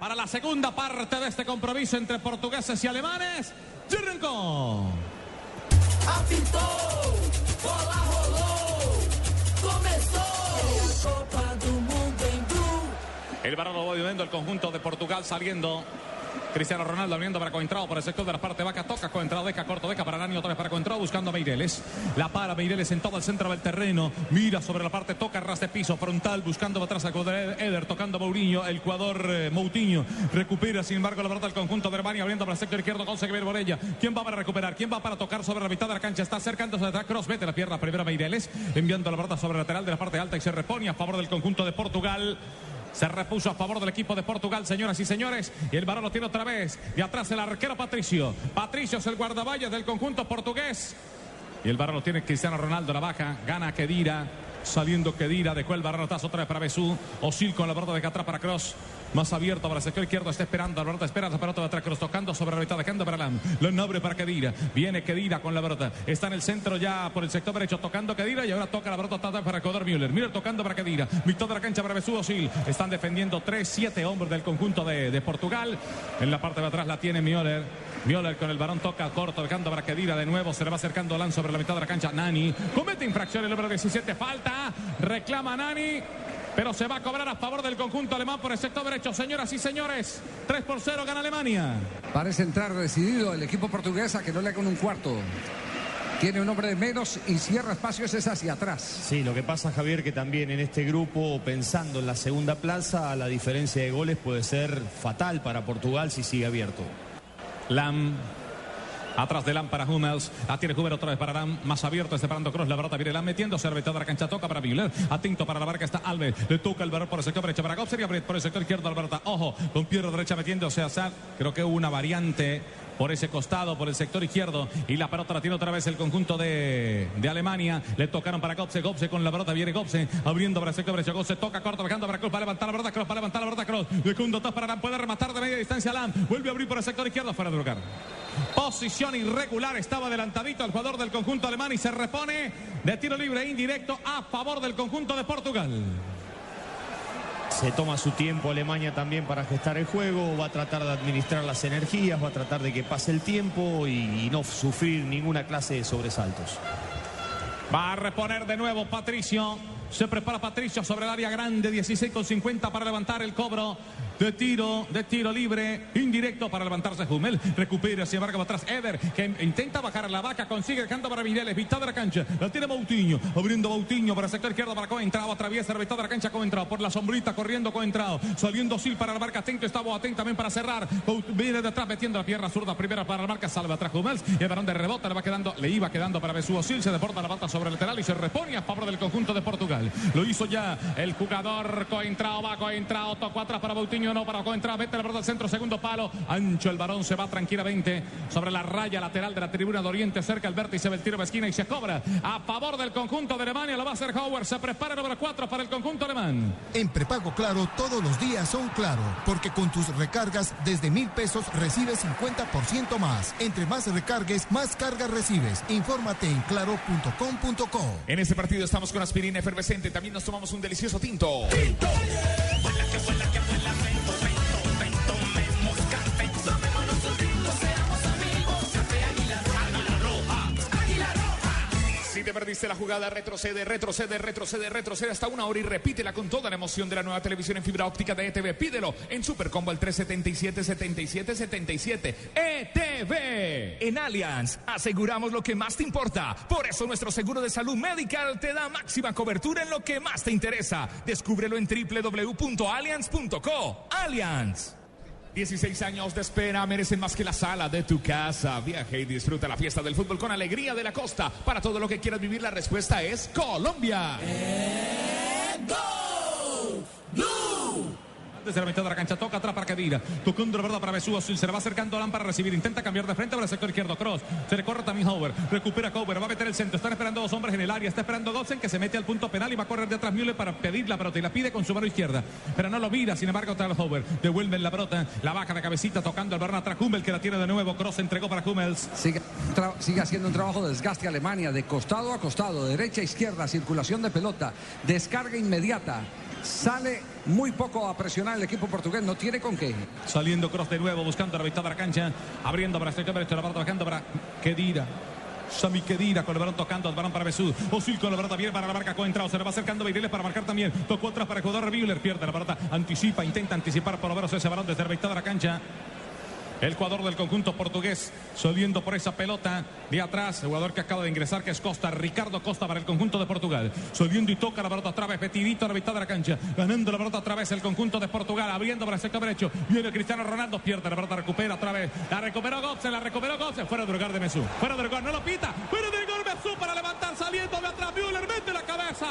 para la segunda parte de este compromiso entre portugueses y alemanes. ¡Arrancó! Apitou, bola rolou, começou. a Copa do Mundo em Blue. El balón lo va viendo el conjunto de Portugal saliendo. Cristiano Ronaldo abriendo para Coentrao por el sector de la parte baja. Toca Coentrao, deja corto, deja para Nani, otra vez para Coentrao buscando a Meireles. La para Meireles en todo el centro del terreno. Mira sobre la parte, toca ras de piso frontal buscando atrás a Eder, tocando a Mourinho, el jugador eh, Moutinho. Recupera sin embargo la verdad el conjunto de Alemania abriendo para el sector izquierdo. Consigue ver Borella. ¿Quién va para recuperar? ¿Quién va para tocar sobre la mitad de la cancha? Está acercándose atrás. Cross, vete la pierna primero Meireles. Enviando la verdad sobre el lateral de la parte alta y se repone a favor del conjunto de Portugal. Se repuso a favor del equipo de Portugal, señoras y señores. Y el balón lo tiene otra vez. De atrás el arquero Patricio. Patricio es el guardaballas del conjunto portugués. Y el balón lo tiene Cristiano Ronaldo. La baja. Gana Kedira. Saliendo Kedira. Dejó el balón otra vez para Besú. Osil con la pelota de atrás para Cross. Más abierto para el sector izquierdo. Está esperando. Pelota espera la pelota de atrás. Cross tocando sobre la mitad. Dejando para Lam. Lo abre para Kedira. Viene Kedira con la pelota. Está en el centro ya por el sector derecho. Tocando Kedira. Y ahora toca la pelota para Codor Müller. Müller tocando para Kedira. Mitad de la cancha para Osil. Están defendiendo 3, 7 hombres del conjunto de, de Portugal. En la parte de atrás la tiene Müller. Müller con el varón toca corto, dejando para Kedira de nuevo. Se le va acercando Lan sobre la mitad de la cancha. Nani comete infracción el número 17. Falta. Reclama Nani. Pero se va a cobrar a favor del conjunto alemán por el sector derecho. Señoras y señores, 3 por 0 gana Alemania. Parece entrar decidido el equipo portugués a que no le hagan un cuarto. Tiene un hombre de menos y cierra espacios es hacia atrás. Sí, lo que pasa, Javier, que también en este grupo, pensando en la segunda plaza, la diferencia de goles puede ser fatal para Portugal si sigue abierto. Lam. Atrás de Lam para Hummels. La tiene Hummels otra vez para Lam. Más abierto, separando Cross. La barata viene Lam metiéndose a la cancha. Toca para Müller. Atento para la barca está Alves. Le toca el balón por el sector derecho para Gobser y por el sector izquierdo Alberta. Ojo, con pierna derecha metiéndose a Sal. Creo que hubo una variante por ese costado, por el sector izquierdo. Y la pelota la tiene otra vez el conjunto de, de Alemania. Le tocaron para Gopse. Gopse con la pelota. Viene Gopse abriendo para el sector derecho. Gopse toca corto, bajando para Cross. Para levantar la verdad Cross. Para levantar la Cross. De segundo para Lam. Puede rematar de media distancia Lam. Vuelve a abrir por el sector izquierdo. Fuera de lugar. Posición irregular. Estaba adelantadito el jugador del conjunto alemán y se repone de tiro libre indirecto a favor del conjunto de Portugal. Se toma su tiempo Alemania también para gestar el juego, va a tratar de administrar las energías, va a tratar de que pase el tiempo y, no sufrir ninguna clase de sobresaltos. Va a reponer de nuevo Patricio. Se prepara Patricio sobre el área grande, 16 con 50 para levantar el cobro de tiro, de tiro libre, indirecto para levantarse Hummel. Recupera, sin embargo, atrás Eder, que intenta bajar la vaca, consigue dejando para Mireles, mitad de la cancha. La tiene Moutinho, abriendo Moutinho para el sector izquierdo para Coentrao, atraviesa la mitad de la cancha Coentrao, por la sombrita corriendo Coentrao, saliendo Sil para la marca, atento, estaba atento también para cerrar. Viene de atrás metiendo la pierna zurda primera para la marca, salva atrás Hummels. Y el varón de rebota le va quedando, le iba quedando para Besuo Sil, se deporta la bata sobre el lateral y se repone a favor del conjunto de Portugal. Lo hizo ya el jugador Coentrao, va Coentrao, tocó atrás para Moutinho, no para Coentrao, mete la pelota al centro, segundo palo, ancho el varón, se va tranquilamente sobre la raya lateral de la tribuna de Oriente, cerca el vértice del tiro de esquina y se cobra a favor del conjunto de Alemania, lo va a hacer Howard, se prepara el número 4 para el conjunto alemán. En prepago claro, todos los días son claro, porque con tus recargas desde mil pesos recibes 50% más. Entre más recargues, más cargas recibes. Infórmate en claro.com.co. En este partido estamos con aspirina efervescente. También nos tomamos un delicioso tinto. Si te perdiste la jugada, retrocede, retrocede, retrocede, retrocede hasta una hora y repítela con toda la emoción de la nueva televisión en fibra óptica de ETV. Pídelo en Supercombo al 377 77 77 ETV. En Allianz aseguramos lo que más te importa. Por eso nuestro seguro de salud medical te da máxima cobertura en lo que más te interesa. Descúbrelo en www.allianz.co. Allianz. 16 años de espera merecen más que la sala de tu casa. Viaja y disfruta la fiesta del fútbol con alegría de la costa. Para todo lo que quieras vivir, la respuesta es Colombia. Go! Desde la mitad de la cancha toca atrás para Kedira. Tocando la verdad para Besúa. Se le va acercando a Lam para recibir. Intenta cambiar de frente para el sector izquierdo. Cross. Se le corre también Howard. Recupera Howard. Va a meter el centro. Están esperando dos hombres en el área. Está esperando Gotzen que se mete al punto penal y va a correr de atrás Müller para pedir la pelota. Y la pide con su mano izquierda. Pero no lo mira. Sin embargo, trae Howard. Devuelven la pelota. La baja de cabecita tocando el balón atrás. Hummel que la tiene de nuevo. Cross entregó para Hummels. Sigue, sigue haciendo un trabajo de desgaste Alemania, de costado a costado, derecha a izquierda, circulación de pelota, descarga inmediata. Sale muy poco a presionar el equipo portugués, no tiene con qué. Saliendo Cross de nuevo, buscando la mitad de la cancha. Abriendo para sector derecho, la bajando para Kedira. Sami Kedira con el balón tocando, el balón para Besú. Osil con la pelota bien para la marca Coentrao. Se le va acercando Beireles para marcar también. Tocó atrás para jugador Bühler. Pierde la pelota, anticipa, intenta anticipar por lo menos ese balón desde la mitad de la cancha. El jugador del conjunto portugués saliendo por esa pelota de atrás. El jugador que acaba de ingresar, que es Costa, Ricardo Costa para el conjunto de Portugal. Saliendo y toca la pelota otra vez, Petidito a la mitad de la cancha. Ganando la pelota otra vez el conjunto de Portugal. Abriendo para el sector derecho. Viene Cristiano Ronaldo, pierde la pelota, recupera otra vez. La recuperó Götze, la recuperó Götze. Fuera del lugar de Mesú. Fuera del lugar, no lo pita. Fuera del gol Mesú para levantar, saliendo de atrás. Müller mete la cabeza.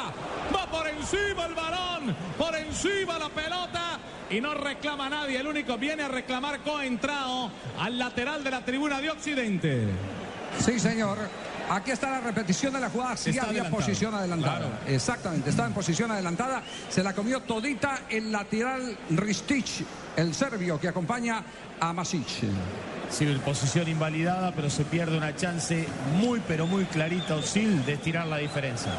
Va por encima el balón. Por encima la pelota y no reclama nadie. El único viene a reclamar Coentrao al lateral de la tribuna de Occidente. Sí, señor. Aquí está la repetición de la jugada. Sí Está había adelantado. posición adelantada. Claro. Exactamente, estaba en posición adelantada. Se la comió todita el lateral Ristich, el serbio que acompaña a Masic. Sí, posición invalidada, pero se pierde una chance muy, pero muy clarita, Osil, de estirar la diferencia.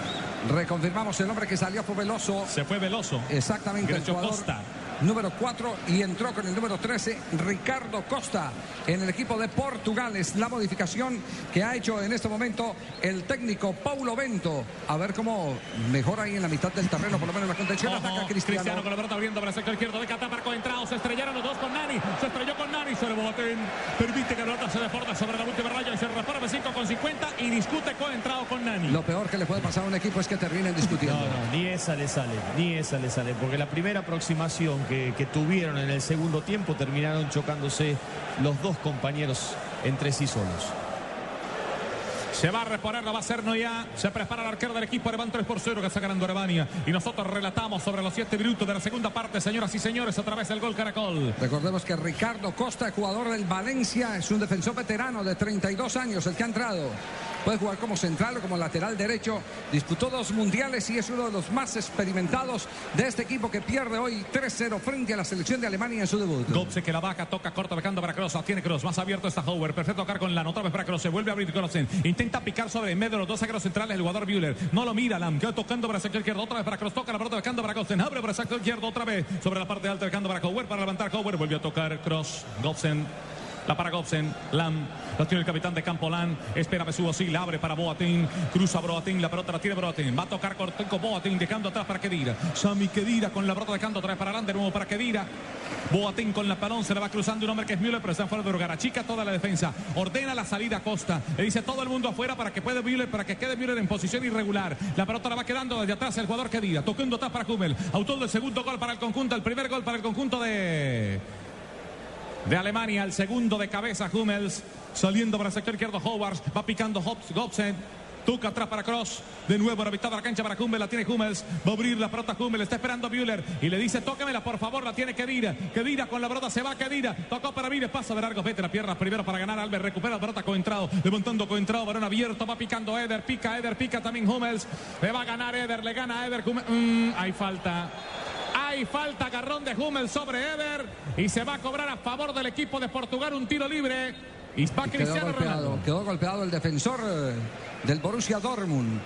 Reconfirmamos el hombre que salió fue Veloso. Se fue Veloso. Exactamente, el Ingresó jugador Costa. Número 4 y entró con el número 13 Ricardo Costa en el equipo de Portugal. Es la modificación que ha hecho en este momento el técnico Paulo Bento. A ver cómo mejora ahí en la mitad del terreno, por lo menos la contención. Ojo, Ataca Cristiano. Cristiano. con la pelota abriendo para el sector izquierdo de Qatar para Coentrao. Se estrellaron los dos con Nani. Se estrelló con Nani. Se le boten. Permite que la pelota se deporte sobre la última raya y se reforma 5 con 50 y discute Coentrao con Nani. Lo peor que le puede pasar a un equipo es que terminen discutiendo. No, no, ni esa le sale, ni esa le sale, porque la primera aproximación que, que tuvieron en el segundo tiempo terminaron chocándose los dos compañeros entre sí solos. Se va a reponer, la va a hacer Noya. Se prepara el arquero del equipo. Alemán 3 por 0 que está ganando Alemania. Y nosotros relatamos sobre los 7 minutos de la segunda parte, señoras y señores, a través del gol Caracol. Recordemos que Ricardo Costa, jugador del Valencia, es un defensor veterano de 32 años, el que ha entrado. Puede jugar como central o como lateral derecho. Disputó dos mundiales y es uno de los más experimentados de este equipo que pierde hoy 3-0 frente a la selección de Alemania en su debut. Gopse que la baja, toca corta, dejando para. La tiene Kroos. Más abierto está Hauer. Perfecto tocar con la otra vez para Kroos. Se vuelve a abrir Kroos. Intenta picar sobre el medio de los dos zagueros centrales. El jugador Bühler. No lo mira. Lam. Queda tocando para el sector izquierdo. Otra vez para Kroos. Toca la pelota dejando para Gopsen. Abre para el sector izquierdo otra vez. Sobre la parte alta dejando para Hauer. Para levantar Hauer. Volvió a tocar Kroos. Gopsen. La para Gobsen, Lam, la tiene el capitán de campo Lam, espera Besugo, sí, la abre para Boatín, cruza Boatín, la pelota la tiene Boatín, va a tocar Cortenco Boatín, dejando atrás para Kedira, Sami Kedira con la pelota dejando atrás para Lam, de nuevo para Kedira, Boatín con la balón, se le va cruzando un hombre que es Müller, pero está fuera de lugar, achica toda la defensa, ordena la salida a Costa, le dice todo el mundo afuera para que pueda Müller, para que quede Müller en posición irregular, la pelota la va quedando desde atrás el jugador Kedira, tocando atrás para Hummel, autor del segundo gol para el conjunto, el primer gol para el conjunto de de Alemania, el segundo de cabeza Hummels, saliendo para el sector izquierdo Howard, va picando Gobsen, Tuca atrás para Cross, de nuevo a la cancha para Hummels, la tiene Hummels, va a abrir la pelota Hummels, está esperando Müller y le dice tóquemela por favor, la tiene Kedira, Kedira con la pelota se va Kedira, tocó para Müller, pasa de largo, vete la pierna primero para ganar Albert, recupera la pelota Coentrao, levantando Coentrao, balón abierto, va picando Eder, pica Eder, pica también Hummels, le va a ganar Eder, le gana Eder, Hummels, Mm, hay falta. Hay falta, agarrón de Hummel sobre Eder y se va a cobrar a favor del equipo de Portugal un tiro libre. Y va Quedó Cristiano golpeado, Ronaldo. quedó golpeado el defensor eh, del Borussia Dortmund.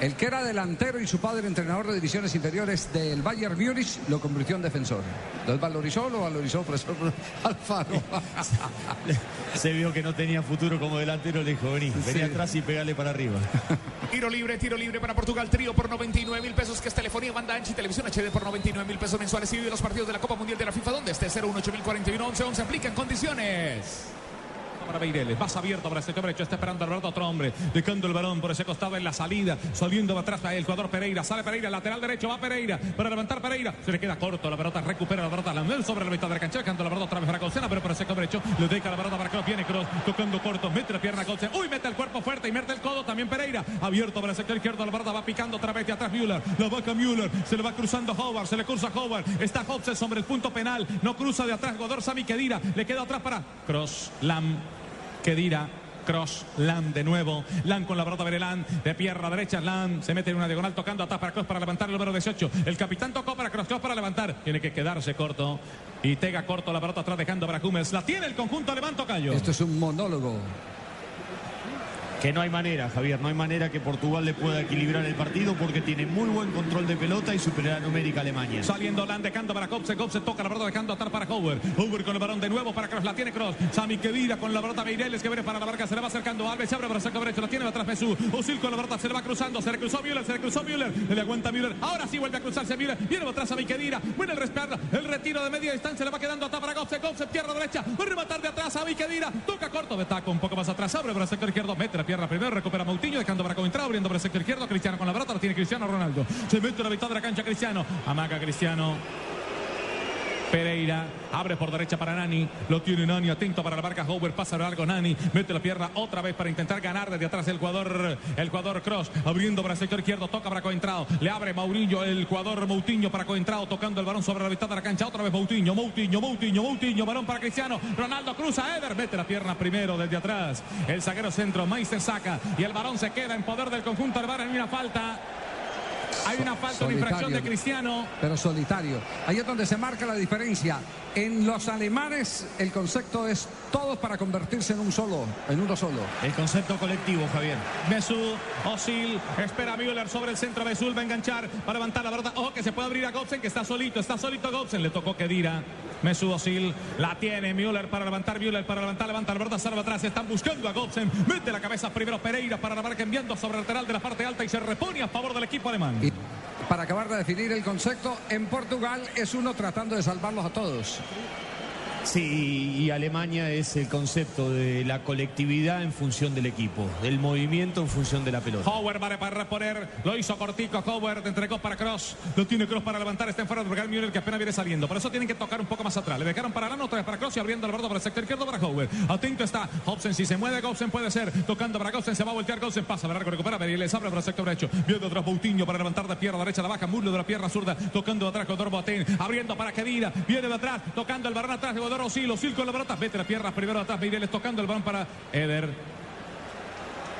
El que era delantero y su padre entrenador de divisiones inferiores del Bayern Múnich lo convirtió en defensor. ¿Lo desvalorizó o lo valorizó profesor Alfaro? Se vio que no tenía futuro como delantero, le dijo, vení, vení atrás y pegale para arriba. Tiro libre, tiro libre para Portugal, trío por 99 mil pesos, que es telefonía, banda ancha y televisión HD por 99 mil pesos mensuales. Y vive los partidos de la Copa Mundial de la FIFA, donde esté 018041 11 11 aplican condiciones. Para Beireles, vas abierto para el sector derecho, está esperando Alberto otro hombre, dejando el balón por ese costado en la salida, saliendo atrás el jugador Pereira, sale Pereira, lateral derecho, va Pereira, para levantar Pereira, se le queda corto, la pelota recupera la pelota, Lamel sobre la mitad de la cancha, dejando la pelota otra vez para Colsena, pero por el sector derecho, le deja la pelota para Kroos, viene Kroos, tocando corto, mete la pierna a Colsen, uy, mete el cuerpo fuerte y mete el codo, también Pereira, abierto para el sector izquierdo, la pelota va picando otra vez de atrás Müller, la vaca Müller, se le va cruzando Howard, se le cruza Howard, está Hobson sobre el punto penal, no cruza de atrás, Godor Sami le queda atrás para Kroos, Lam, Kedira. Cross, Lam de nuevo, Lam con la pelota Berelán, de pierna derecha, Lam se mete en una diagonal tocando atrás para Cross para levantar el número 18. El capitán tocó para Cross, Cross para levantar, tiene que quedarse corto y Tega corto la pelota atrás dejando para Hummels. La tiene el conjunto alemán Tocayo. Esto es un monólogo. Que no hay manera, Javier, no hay manera que Portugal le pueda equilibrar el partido porque tiene muy buen control de pelota y superioridad numérica Alemania. Saliendo Land, dejando para Kopse. Kopse toca la pelota, dejando atar para Howard. Howard con el balón de nuevo para Cross. La tiene Cross. Sami Kedira con la pelota Meireles que viene para la barca. Se le va acercando. Alves se abre para saco derecho. La tiene atrás Mesú. Usil con la pelota. Se le va cruzando. Se le cruzó Müller. Se le cruzó Müller. Le aguanta Müller. Ahora sí vuelve a cruzarse Müller. Viene atrás a Kedira. Buena el respaldo. El retiro de media distancia. Le va quedando atrás para Kopse. Kopse tierra derecha. Va a rematar de atrás a Kedira. Toca corto de taco. Un poco más atrás. Abre para sector izquierdo. Mete la pierna primero. Recupera Moutinho. Dejando para Coentrao. Abriendo para el sector izquierdo. Cristiano con la pelota. La tiene Cristiano Ronaldo. Se mete la mitad de la cancha Cristiano. Amaga Cristiano. Pereira abre por derecha para Nani. Lo tiene Nani atento para la marca Howard. Pasa largo Nani. Mete la pierna otra vez para intentar ganar desde atrás el jugador. El jugador Cross. Abriendo para el sector izquierdo. Toca para Coentrao. Le abre Maurillo. El jugador Moutinho para Coentrao. Tocando el balón sobre la mitad de la cancha. Otra vez Moutinho. Moutinho. Moutinho. Moutinho. Balón para Cristiano. Ronaldo cruza. Eder. Mete la pierna primero desde atrás. El zaguero centro. Meister saca. Y el balón se queda en poder del conjunto del Bar en una falta. Hay una falta, una infracción de Cristiano. Pero solitario. Ahí es donde se marca la diferencia. En los alemanes el concepto es todos para convertirse en un solo, en uno solo. El concepto colectivo, Javier. Mesú, Osil, espera a Müller sobre el centro. Mesú va a enganchar, va a levantar la pelota. Ojo que se puede abrir a Gobsen, que está solito, está solito Gobsen. Le tocó Kedira. Mesú Osil la tiene Müller para levantar, Müller para levantar, levanta la pelota, salva atrás. Están buscando a Gobsen. Mete la cabeza primero Pereira para la marca enviando sobre el lateral de la parte alta y se repone a favor del equipo alemán. Y para acabar de definir el concepto, en Portugal es uno tratando de salvarlos a todos. Thank you. Sí, y Alemania es el concepto de la colectividad en función del equipo, del movimiento en función de la pelota. Howard vale para reponer, lo hizo cortico Howard, entregó para Cross, lo tiene Cross para levantar, está en fuera de Müller que apenas viene saliendo, por eso tienen que tocar un poco más atrás, le dejaron para la otra vez para Cross y abriendo el bordo para el sector izquierdo para Howard, atento está Hobson, si se mueve Gobsen puede ser, tocando para Gobsen, se va a voltear Gobsen, pasa, largo, recupera, les abre para el sector derecho, viendo atrás Boutinho para levantar de pierna derecha, la baja, muslo de la pierna zurda, tocando atrás con Boateng, abriendo para Kedira, viene de atrás, tocando el balón atrás, de Godoro Osil, Osil con la pelota, mete la pierna primero atrás, Meireles tocando el balón para Eder.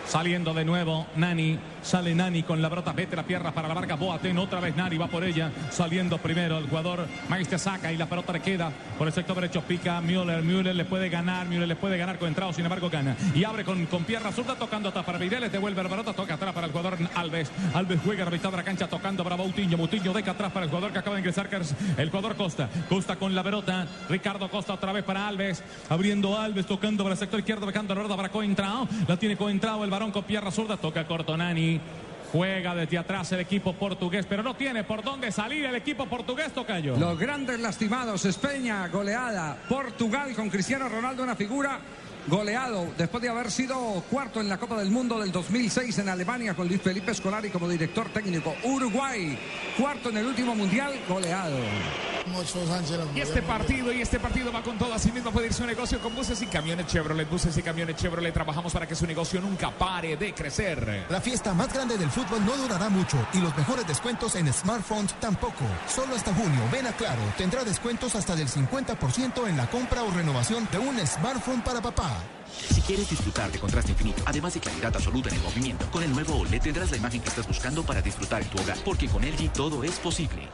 Saliendo de nuevo Nani, sale Nani con la brota, mete la pierna para la marca Boateng, otra vez. Nani va por ella, saliendo primero el jugador Maestre saca y la pelota le queda por el sector derecho, pica Müller, Müller le puede ganar, Müller le puede ganar con entrado, sin embargo gana. Y abre con, con pierna zurda tocando atrás para Meireles, devuelve la pelota, toca atrás para el jugador Alves, Alves juega a la mitad de la cancha tocando para Boutinho, Boutinho deja atrás para el jugador que acaba de ingresar, el jugador Costa, Costa con la pelota, Ricardo Costa otra vez para Alves, abriendo Alves, tocando para el sector izquierdo, dejando la pelota para Coentrao, la tiene Coentrao, el varón con pierna zurda, toca corto Nani. Juega desde atrás el equipo portugués, pero no tiene por dónde salir el equipo portugués, Tocayo. Los grandes lastimados, España goleada, Portugal con Cristiano Ronaldo una figura goleado después de haber sido cuarto en la Copa del Mundo del 2006 en Alemania con Luis Felipe Scolari como director técnico. Uruguay, cuarto en el último mundial, goleado. Y este partido, y este partido va con todo. Así mismo puede ir su negocio con buses y camiones Chevrolet. Buses y camiones Chevrolet. Trabajamos para que su negocio nunca pare de crecer. La fiesta más grande del fútbol no durará mucho y los mejores descuentos en smartphones tampoco. Solo hasta junio, ven a Claro, tendrá descuentos hasta del 50% en la compra o renovación de un smartphone para papá. Si quieres disfrutar de contraste infinito, además de claridad absoluta en el movimiento, con el nuevo OLED tendrás la imagen que estás buscando para disfrutar en tu hogar, porque con LG todo es posible.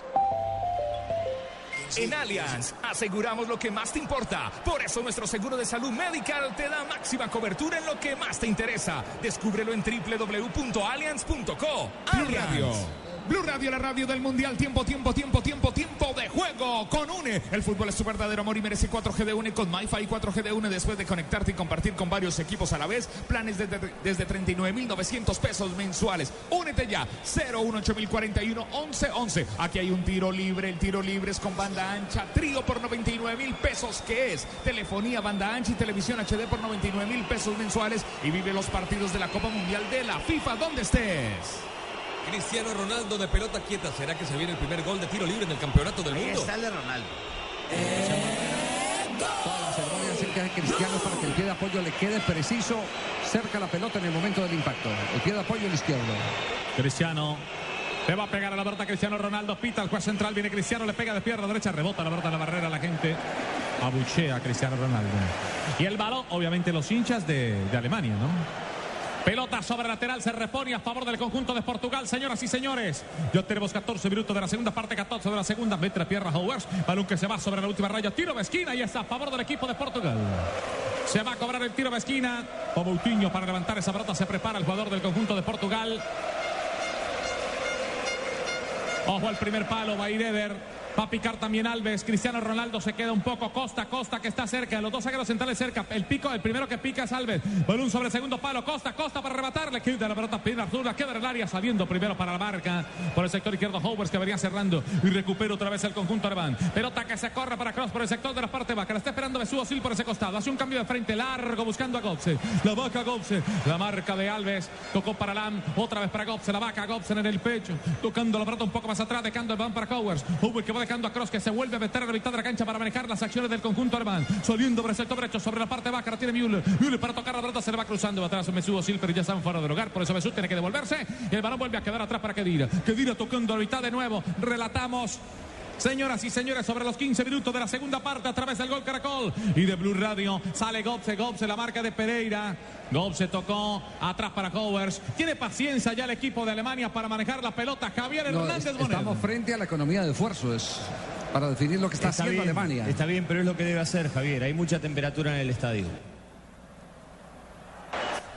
En Allianz aseguramos lo que más te importa. Por eso nuestro seguro de salud medical te da máxima cobertura en lo que más te interesa. Descúbrelo en www.allianz.co. Radio. Blue Radio, la radio del Mundial. Tiempo, tiempo, tiempo, tiempo, tiempo de juego con UNE. El fútbol es su verdadero amor y merece 4G de UNE con MyFi 4G de UNE después de conectarte y compartir con varios equipos a la vez. Planes desde, desde 39,900 pesos mensuales. Únete ya. 018041 1111. Aquí hay un tiro libre. El tiro libre es con banda ancha. Trío por 99 mil pesos. que es? Telefonía, banda ancha y televisión HD por 99 mil pesos mensuales. Y vive los partidos de la Copa Mundial de la FIFA donde estés. Cristiano Ronaldo de pelota quieta. ¿Será que se viene el primer gol de tiro libre en el campeonato del mundo? Sale Ronaldo. Toda la ceremonia cerca de Cristiano para que el pie de apoyo le quede preciso cerca a la pelota en el momento del impacto. El pie de apoyo el izquierdo. Cristiano. Le va a pegar a la pelota Cristiano Ronaldo. Pita el juez central. Viene Cristiano. Le pega de pierna derecha. Rebota la pelota en la barrera. La gente abuchea a Cristiano Ronaldo. Y el balón, obviamente, los hinchas de, de Alemania, ¿no? Pelota sobre lateral, se repone a favor del conjunto de Portugal, señoras y señores. Ya tenemos 14 minutos de la segunda parte, 14 de la segunda. Mete pierna Howard, balón que se va sobre la última raya, tiro de esquina y está a favor del equipo de Portugal. Se va a cobrar el tiro de esquina. O para levantar esa pelota. Se prepara el jugador del conjunto de Portugal. Ojo al primer palo, va Eder. Va a picar también Alves. Cristiano Ronaldo se queda un poco. Costa, Costa que está cerca. Los dos zagueros centrales cerca. El pico, el primero que pica es Alves. Balón sobre el segundo palo. Costa, Costa para rematarle. Queda la pelota Pina Arturo. Queda el área saliendo primero para la marca. Por el sector izquierdo Howers que venía cerrando. Y recupera otra vez el conjunto alemán. Pelota que se corre para Cross por el sector de la parte baja. La está esperando Besú Sil por ese costado. Hace un cambio de frente largo buscando a Gobse. La vaca Gobse. La marca de Alves. Tocó para Lam. Otra vez para Gobse. La vaca Gobse en el pecho. Tocando la pelota un poco más atrás. Dejando el balón para Howers. Howers que va dejando a Cross que se vuelve a meter a la mitad de la cancha para manejar las acciones del conjunto alemán. Saliendo por el sector derecho sobre la parte baja. La tiene Müller. Müller para tocar la pelota se le va cruzando atrás Mesut Sil, pero ya están fuera del hogar. Por eso Mesut tiene que devolverse. Y el balón vuelve a quedar atrás para Kedira. Kedira tocando a la mitad de nuevo. Relatamos. Señoras y señores, sobre los 15 minutos de la segunda parte a través del gol Caracol y de Blue Radio sale Gobse, Gobse, la marca de Pereira. Gobse tocó atrás para Howers. Tiene paciencia ya el equipo de Alemania para manejar la pelota. Javier No, Hernández es- Bonet. estamos frente a la economía de esfuerzo. Es para definir lo que está, haciendo bien, Alemania. Está bien, pero es lo que debe hacer, Javier. Hay mucha temperatura en el estadio.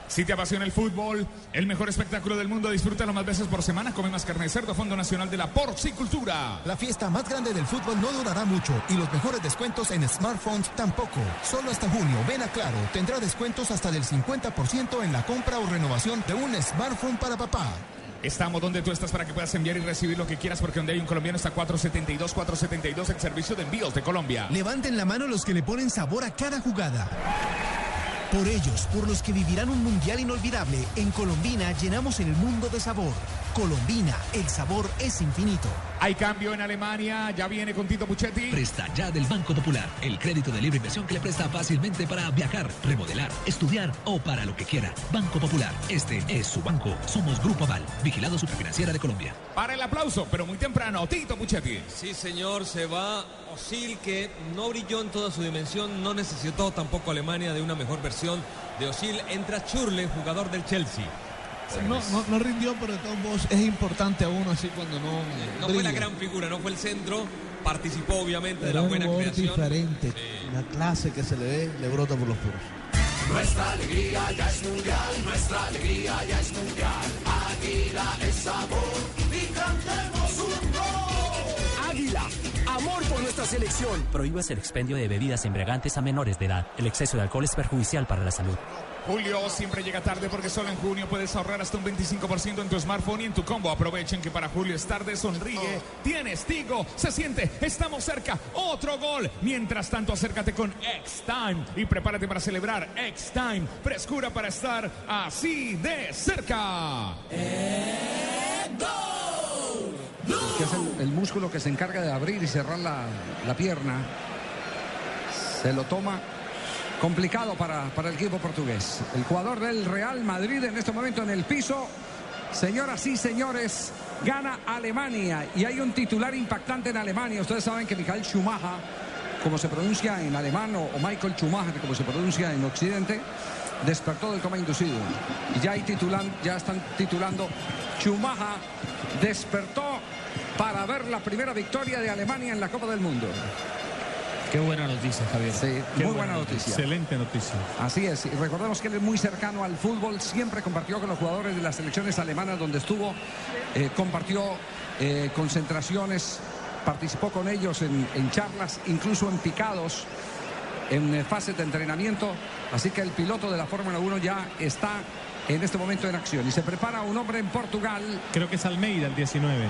Si te apasiona el fútbol, el mejor espectáculo del mundo, disfrútalo más veces por semana. Come más carne de cerdo, Fondo Nacional de la Porcicultura. La fiesta más grande del fútbol no durará mucho y los mejores descuentos en smartphones tampoco. Solo hasta junio, ven a Claro, tendrá descuentos hasta del 50% en la compra o renovación de un smartphone para papá. Estamos donde tú estás para que puedas enviar y recibir lo que quieras, porque donde hay un colombiano está 472, 472, el servicio de envíos de Colombia. Levanten la mano los que le ponen sabor a cada jugada. Por ellos, por los que vivirán un mundial inolvidable, en Colombina llenamos el mundo de sabor. Colombina, el sabor es infinito. Hay cambio en Alemania, ya viene con Tito Puchetti. Presta ya del Banco Popular, el crédito de libre inversión que le presta fácilmente para viajar, remodelar, estudiar o para lo que quiera. Banco Popular, este es su banco. Somos Grupo Aval, vigilado superfinanciera de Colombia. Para el aplauso, pero muy temprano, Tito Puchetti. Sí, señor, se va Osil, que no brilló en toda su dimensión, no necesitó tampoco Alemania de una mejor versión de Osil. Entra Churle, jugador del Chelsea. No, no, no rindió, pero de todos modos es importante a uno así cuando no. No fue la gran figura, no fue el centro, participó obviamente de la un buena jugador creación. diferente. La clase que se le ve le brota por los puros. Nuestra alegría ya es mundial, nuestra alegría ya es mundial. Águila es sabor y cantemos un amor por nuestra selección. Prohíbas el expendio de bebidas embriagantes a menores de edad. El exceso de alcohol es perjudicial para la salud. Julio siempre llega tarde porque solo en junio puedes ahorrar hasta un 25% en tu smartphone y en tu combo. Aprovechen que para Julio es tarde, sonríe, tienes Tigo, se siente, estamos cerca, otro gol. Mientras tanto, acércate con X-Time y prepárate para celebrar X-Time. Frescura para estar así de cerca. es el, el músculo que se encarga de abrir y cerrar la, la pierna. Se lo toma complicado para, para el equipo portugués. El jugador del Real Madrid en este momento en el piso. Señoras y señores, gana Alemania. Y hay un titular impactante en Alemania. Ustedes saben que Michael Schumacher, como se pronuncia en alemán, o Michael Schumacher, como se pronuncia en Occidente, despertó del coma inducido. Y ya, hay titulan, ya están titulando Schumacher despertó para ver la primera victoria de Alemania en la Copa del Mundo. Qué buena noticia, Javier. Sí, Qué muy buena noticia. Excelente noticia. Así es, y recordemos que él es muy cercano al fútbol, siempre compartió con los jugadores de las selecciones alemanas donde estuvo, eh, compartió eh, concentraciones, participó con ellos en, en charlas, incluso en picados, en eh, fases de entrenamiento, así que el piloto de la Fórmula 1 ya está en este momento en acción y se prepara un hombre en Portugal. Creo que es Almeida el 19.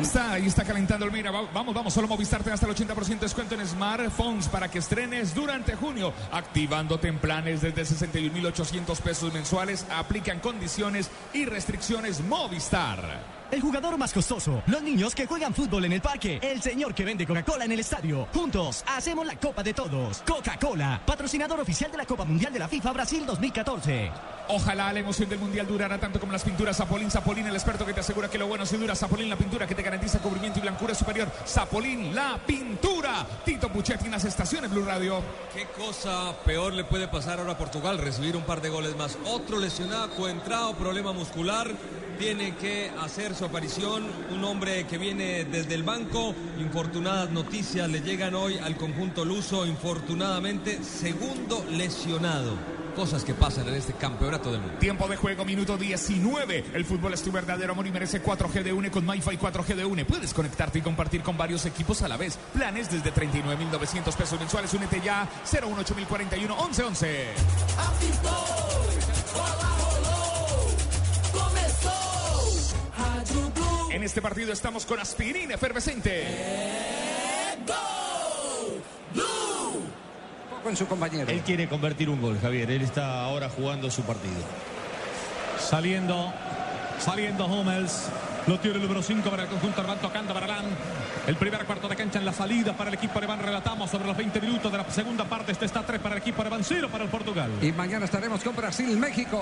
Está ahí está calentando el mira. Va- Vamos, vamos, solo Movistar te da hasta el 80% de descuento en smartphones para que estrenes durante junio. Activándote en planes desde 61.800 pesos mensuales. Aplican condiciones y restricciones Movistar. El jugador más costoso, los niños que juegan fútbol en el parque, el señor que vende Coca-Cola en el estadio. Juntos hacemos la Copa de Todos. Coca-Cola, patrocinador oficial de la Copa Mundial de la FIFA Brasil 2014. Ojalá la emoción del mundial durara tanto como las pinturas Zapolín. Zapolín, el experto que te asegura que lo bueno sí dura. Zapolín, la pintura que te garantiza cubrimiento y blancura superior. Zapolín, la pintura. Tito Puchetti en las estaciones Blue Radio. ¿Qué cosa peor le puede pasar ahora a Portugal? Recibir un par de goles más. Otro lesionado, coentrado, problema muscular. Tiene que hacer su aparición, un hombre que viene desde el banco. Infortunadas noticias le llegan hoy al conjunto luso, infortunadamente segundo lesionado. Cosas que pasan en este campeonato del mundo. Tiempo de juego, minuto 19. El fútbol es tu verdadero amor y merece 4G de UNE con MyFi 4G de UNE. Puedes conectarte y compartir con varios equipos a la vez. Planes desde 39.900 pesos mensuales. Únete ya 018041 1111. En este partido estamos con aspirina efervescente. Poco en su compañero. Él quiere convertir un gol, Javier. Él está ahora jugando su partido. Saliendo, saliendo Hummels. Lo tiene el número 5 para el conjunto alemán tocando para. El primer cuarto de cancha en la salida para el equipo alemán. Relatamos sobre los 20 minutos de la segunda parte. Este está 3 para el equipo alemán, 0 para el Portugal. Y mañana estaremos con Brasil-México.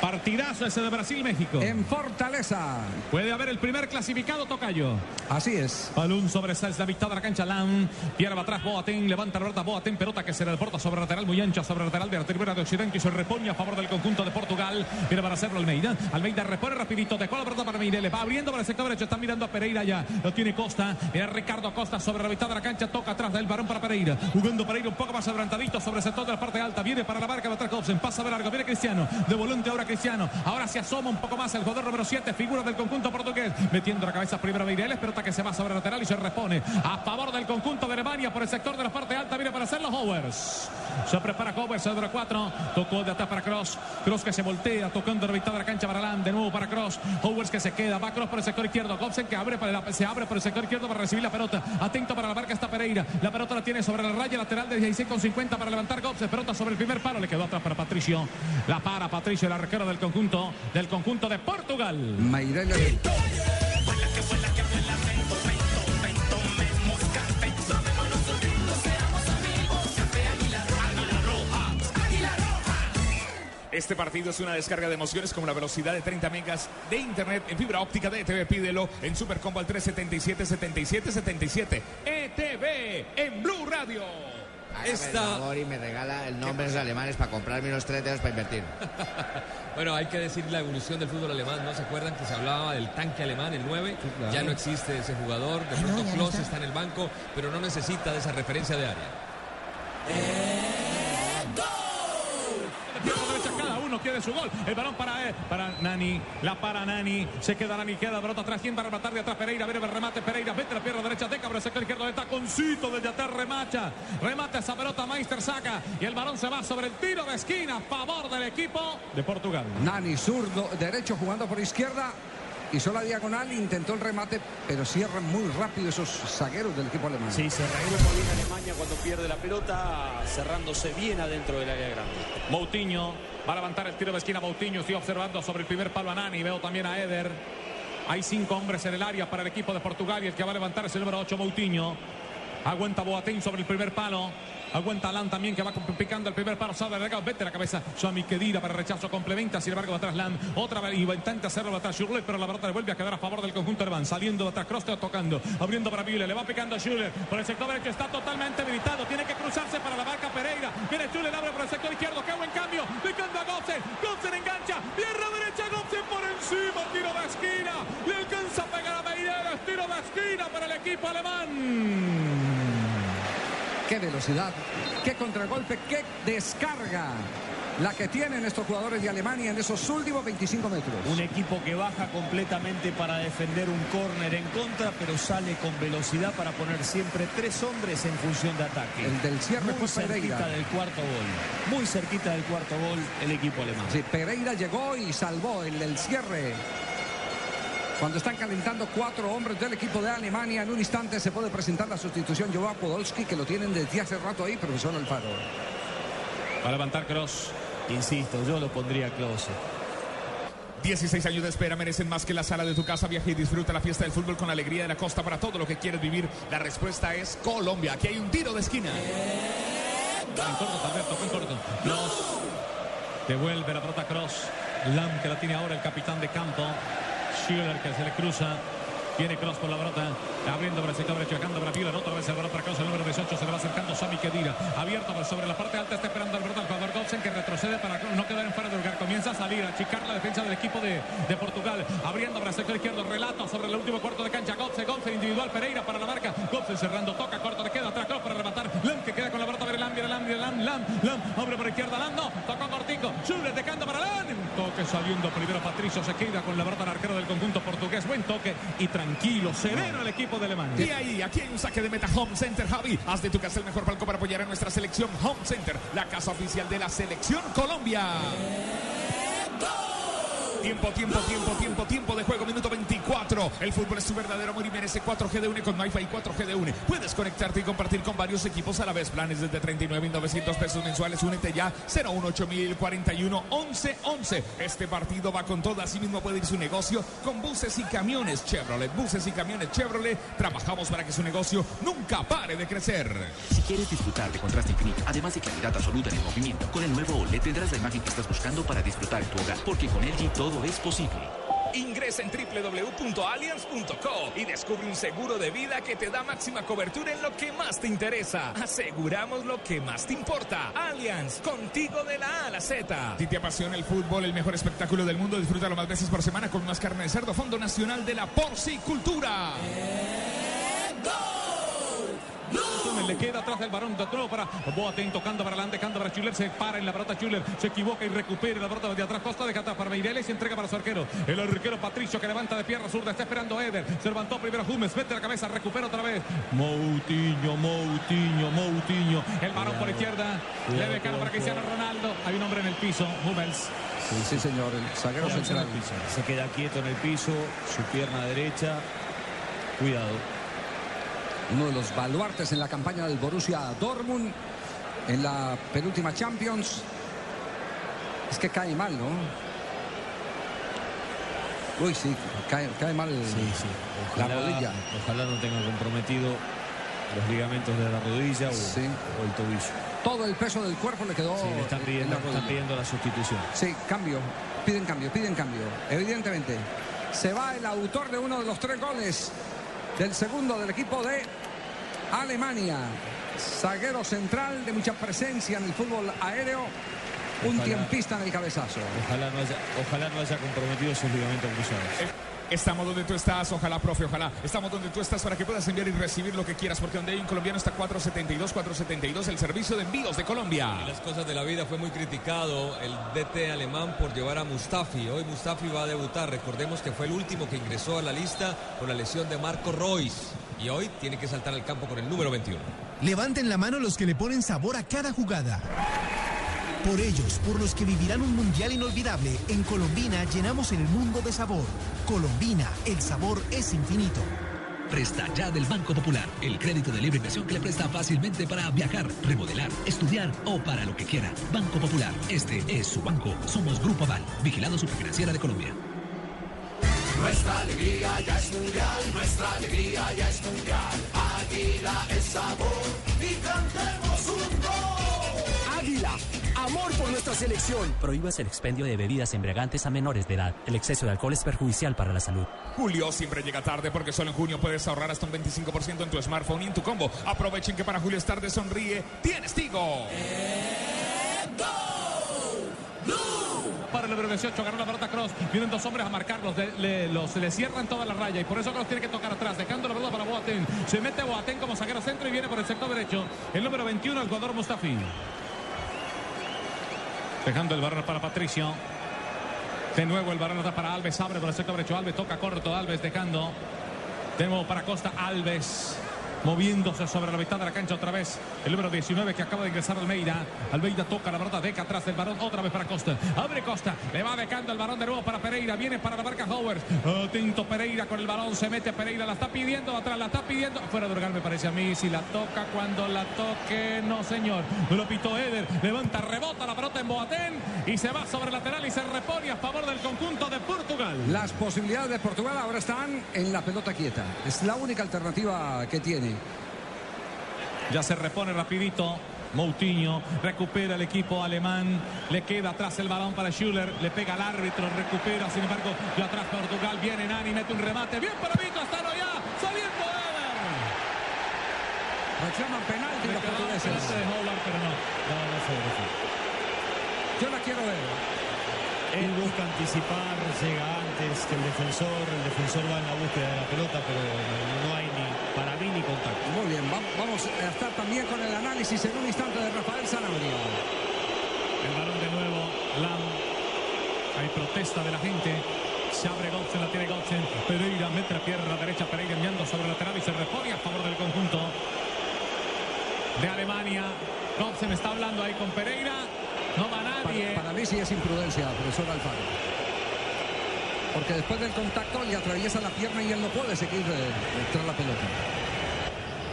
Partidazo ese de Brasil-México. En Fortaleza. Puede haber el primer clasificado, Tocayo. Así es. Balón sobre es la mitad de la cancha. Lam. Pierde atrás Boateng. Levanta la pelota Boateng. Pelota que se deporta sobre lateral muy ancha. Sobre lateral de la tribuna de Occidente. Y se repone a favor del conjunto de Portugal. Viene para hacerlo Almeida. Almeida repone rapidito. Dejó la pelota para Le Va abriendo para el sector derecho. Está mirando a Pereira ya. Lo tiene Costa. Era Ricardo Costa sobre la mitad de la cancha. Toca atrás del varón para Pereira. Jugando Pereira un poco más adelantadito sobre el sector de la parte alta. Viene para la marca. Va atrás Gobsen. Pasa de largo. Viene Cristiano. De volante ahora Cristiano. Ahora se asoma un poco más el jugador número 7. Figura del conjunto portugués. Metiendo la cabeza primero Meireles. Pelota que se va sobre el lateral y se repone. A favor del conjunto de Alemania por el sector de la parte alta. Viene para hacerlo Howers. Se prepara Howers. El número 4. Tocó de atrás para Cross. Cross que se voltea. Tocando la mitad de la cancha para Lam. De nuevo para Cross. Howers que se queda. Va Cross por el sector izquierdo. Gobsen que abre para la, se abre por el sector izquierdo para recibir la pelota. Atento para la marca está Pereira. La pelota la tiene sobre la raya lateral de 16 con 50 para levantar Gobsen. Pelota sobre el primer palo. Le quedó atrás para Patricio. La para Patricio, el arquero del conjunto del conjunto de Portugal. Meireles. Este partido es una descarga de emociones con una velocidad de 30 megas de internet en fibra óptica de ETV. Pídelo en Supercombo al 377 77 77. ETV en Blue Radio. El favor y me regala el nombre de los alemanes para comprarme unos tres dedos para invertir. Bueno, hay que decir la evolución del fútbol alemán. ¿No se acuerdan que se hablaba del tanque alemán, el 9? claro. Ya no existe ese jugador. De Ah, pronto no Klose está. está en el banco, pero no necesita de esa referencia de área. De su gol. El balón para, eh, para Nani. La para Nani. Se queda Nani. Queda pelota atrás. ¿Quién va a rematar de atrás? Pereira. Viene el remate. Pereira. Vete la pierna derecha. Deca por el sector izquierdo. El taconcito desde atrás. Remacha. Remata esa pelota. Meister saca. Y el balón se va sobre el tiro de esquina. A favor del equipo de Portugal. Nani zurdo, derecho jugando por izquierda. Hizo la diagonal, intentó el remate, pero cierran muy rápido esos zagueros del equipo alemán. Sí, se reagrupa bien Alemania cuando pierde la pelota, cerrándose bien adentro del área grande. Moutinho va a levantar el tiro de esquina. Moutinho estoy observando sobre el primer palo a Nani. Veo también a Eder. Hay cinco hombres en el área para el equipo de Portugal y el que va a levantar es el número 8, Moutinho. Aguanta Boateng sobre el primer palo. Aguanta Lan también que va picando el primer palo. Sale de vete la cabeza. Suami Kedira para rechazo. Complementa. Sin embargo, atrás Lan. Otra vez. Y va a intentar hacerlo atrás Schürrle. Pero la pelota vuelve a quedar a favor del conjunto alemán. Saliendo de atrás. Kroos tocando. Abriendo para Müller. Le va picando Schürrle. Por el sector derecho está totalmente habilitado. Tiene que cruzarse para la marca Pereira. Viene Schürrle. Abre por el sector izquierdo. Qué buen cambio. Picando a Gobsen. Gobsen engancha. Pierna derecha. Gobsen por encima. Tiro de esquina. Le alcanza a pegar a Meireles. Tiro de esquina para el equipo alemán. Qué velocidad, qué contragolpe, qué descarga la que tienen estos jugadores de Alemania en esos últimos 25 metros. Un equipo que baja completamente para defender un córner en contra, pero sale con velocidad para poner siempre tres hombres en función de ataque. El del cierre Muy fue Pereira. cerquita del cuarto gol. Muy cerquita del cuarto gol el equipo alemán. Sí, Pereira llegó y salvó el del cierre. Cuando están calentando cuatro hombres del equipo de Alemania, en un instante se puede presentar la sustitución Joao Podolski, que lo tienen desde hace rato ahí, profesor Alfaro. Va a levantar Cross. Insisto, yo lo pondría Klose. 16 años de espera merecen más que la sala de tu casa. Viaja y disfruta la fiesta del fútbol con la alegría de la costa para todo lo que quieres vivir. La respuesta es Colombia. Aquí hay un tiro de esquina. En corto, Alberto, en corto. Cross. Devuelve la pelota Cross. Lam que la tiene ahora el capitán de campo. Schüller que se le cruza. Viene Cross por la pelota. Abriendo por el sector derecho. Dejando para. Otra vez el balón para Cross. El número 18 se le va acercando Sami Kedira. Abierto sobre la parte alta. Está esperando el pelota. El jugador Gobsen que retrocede para no quedar en fuera de lugar. Comienza a salir, a achicar la defensa del equipo de, de Portugal. Abriendo para el izquierdo, relato sobre el último cuarto de cancha. Gotze, Gotze, individual, Pereira para la marca. Gotze cerrando, toca, corto, le queda atrás, Kroos para rematar. Lam que queda con la pelota, viene Lam, Lam, Lam. Abre por izquierda, Lam, no, tocó cortico. Schuller decanta para Lam. Un toque saliendo primero Patricio, se queda con la pelota el arquero del conjunto portugués. Buen toque y tranquilo, sereno el equipo de Alemania. Y ahí, aquí hay un saque de meta Home Center, Javi. Haz de tu casa el mejor palco para apoyar a nuestra selección Home Center, la casa oficial de la selección Colombia. Tiempo, tiempo, tiempo, tiempo, tiempo de juego, minuto 24. El fútbol es tu verdadero amor y merece 4G de UNE con MyFi y 4G de UNE. Puedes conectarte y compartir con varios equipos a la vez. Planes desde 39.900 pesos mensuales. Únete ya 018041 1111. Este partido va con todo. Asimismo puede ir su negocio con buses y camiones Chevrolet. Buses y camiones Chevrolet. Trabajamos para que su negocio nunca pare de crecer. Si quieres disfrutar de contraste infinito, además de claridad absoluta en el movimiento, con el nuevo OLED tendrás la imagen que estás buscando para disfrutar tu hogar. Porque con LG todo es posible. Ingresa en www.allianz.co y descubre un seguro de vida que te da máxima cobertura en lo que más te interesa. Aseguramos lo que más te importa. Allianz, contigo de la A a la Z. Si te apasiona el fútbol, el mejor espectáculo del mundo, disfrútalo más veces por semana con más carne de cerdo. Fondo Nacional de la Porcicultura. Le queda atrás del varón de nuevo para Boateng tocando para adelante, canta para Schuller, se para en la pelota Schuller, se equivoca y recupera la pelota de atrás, Costa de atrás para Meireles y entrega para su arquero. El arquero Patricio que levanta de pierna zurda, está esperando Eder, se levantó primero Humes, mete la cabeza, recupera otra vez. Moutinho, Moutinho, Moutinho, el varón por izquierda, le decano para Cristiano Ronaldo, hay un hombre en el piso, Hummels. Sí, sí, señor, el zaguero central. Se queda quieto en el piso, su pierna derecha. Cuidado. Uno de los baluartes en la campaña del Borussia Dortmund en la penúltima Champions. Es que cae mal, ¿no? Uy, sí, cae, cae mal la Ojalá- rodilla. Ojalá no tenga comprometido los ligamentos de la rodilla o, o el tobillo. Todo el peso del cuerpo le quedó Sí, le están en pidiendo, la están pidiendo la sustitución. Sí, cambio. Piden cambio, piden cambio. Evidentemente. Se va el autor de uno de los tres goles del segundo del equipo de Alemania. Zaguero central de mucha presencia en el fútbol aéreo. Un tiempista en el cabezazo. Ojalá no haya, ojalá no haya comprometido sus ligamentos cruzados. Estamos donde tú estás, ojalá, profe, ojalá. Estamos donde tú estás para que puedas enviar y recibir lo que quieras, porque donde hay un colombiano está 472, 472, el servicio de envíos de Colombia. Las cosas de la vida fue muy criticado el DT alemán por llevar a Mustafi. Hoy Mustafi va a debutar. Recordemos que fue el último que ingresó a la lista por la lesión de Marco Royce. Y hoy tiene que saltar al campo con el número 21. Levanten la mano los que le ponen sabor a cada jugada. Por ellos, por los que vivirán un mundial inolvidable, en Colombina llenamos el mundo de sabor. Colombina, el sabor es infinito. Presta ya del Banco Popular, el crédito de libre inversión que le presta fácilmente para viajar, remodelar, estudiar o para lo que quiera. Banco Popular, este es su banco. Somos Grupo Aval, vigilado superfinanciera de Colombia. Nuestra alegría ya es mundial, nuestra alegría ya es mundial. Águila es sabor y cantemos selección. Prohíbas el expendio de bebidas embriagantes a menores de edad. El exceso de alcohol es perjudicial para la salud. Julio siempre llega tarde porque solo en junio puedes ahorrar hasta un 25% en tu smartphone y en tu combo. Aprovechen que para Julio es tarde sonríe. Tienes Tigo. Para el número 18, ganó la pelota Cross. Vienen dos hombres a marcarlos. de- le, los, le cierran toda la raya y por eso Cross tiene que tocar atrás, dejando la pelota para Boateng. Se mete Boateng como zaguero centro y viene por el sector derecho. El número 21, el jugador Mustafi. Dejando el balón para Patricio. De nuevo el balón está para Alves. Abre por el sector derecho. Alves toca corto. Alves dejando. De nuevo para Costa. Alves. Moviéndose sobre la mitad de la cancha otra vez. El número 19 que acaba de ingresar Almeida. Almeida toca la pelota. Deca atrás del balón. Otra vez para Costa. Abre Costa. Le va dejando el balón de nuevo para Pereira. Viene para la marca Howard. Atento Pereira con el balón. Se mete Pereira. La está pidiendo atrás. La está pidiendo. Fuera de lugar me parece a mí. Si la toca cuando la toque. No señor. Lo pitó Eder. Levanta, rebota la pelota en Boateng. Y se va sobre lateral y se repone a favor del conjunto de Portugal. Las posibilidades de Portugal ahora están en la pelota quieta. Es la única alternativa que tiene. Ya se repone rapidito. Moutinho recupera el equipo alemán. Le queda atrás el balón para Schuller. Le pega al árbitro. Recupera, sin embargo, de atrás Portugal. Viene Nani, mete un remate. Bien para Vito. Hasta ya. Saliendo Eder. Reclaman penalti los portugueses. penalti de Howard, pero no. No, no fue, no fue. Yo la quiero ver. El busca anticipar, llega antes que el defensor, el defensor va en la búsqueda de la pelota, pero no, hay ni para mí ni contacto. Muy bien, va- vamos a estar también con el análisis en un instante de Rafael Sanabria. El balón de nuevo, Lam. Hay protesta de la gente. Se abre Gotzen, la tiene Gotzen. Pereira mete la pierna derecha, Pereira enviando sobre el lateral y se repone a favor del conjunto de Alemania. Gotzen está hablando ahí con Pereira. No va nadie. Para, para mí sí es imprudencia, profesor Alfaro. Porque después del contacto le atraviesa la pierna y él no puede seguir eh, tras la pelota.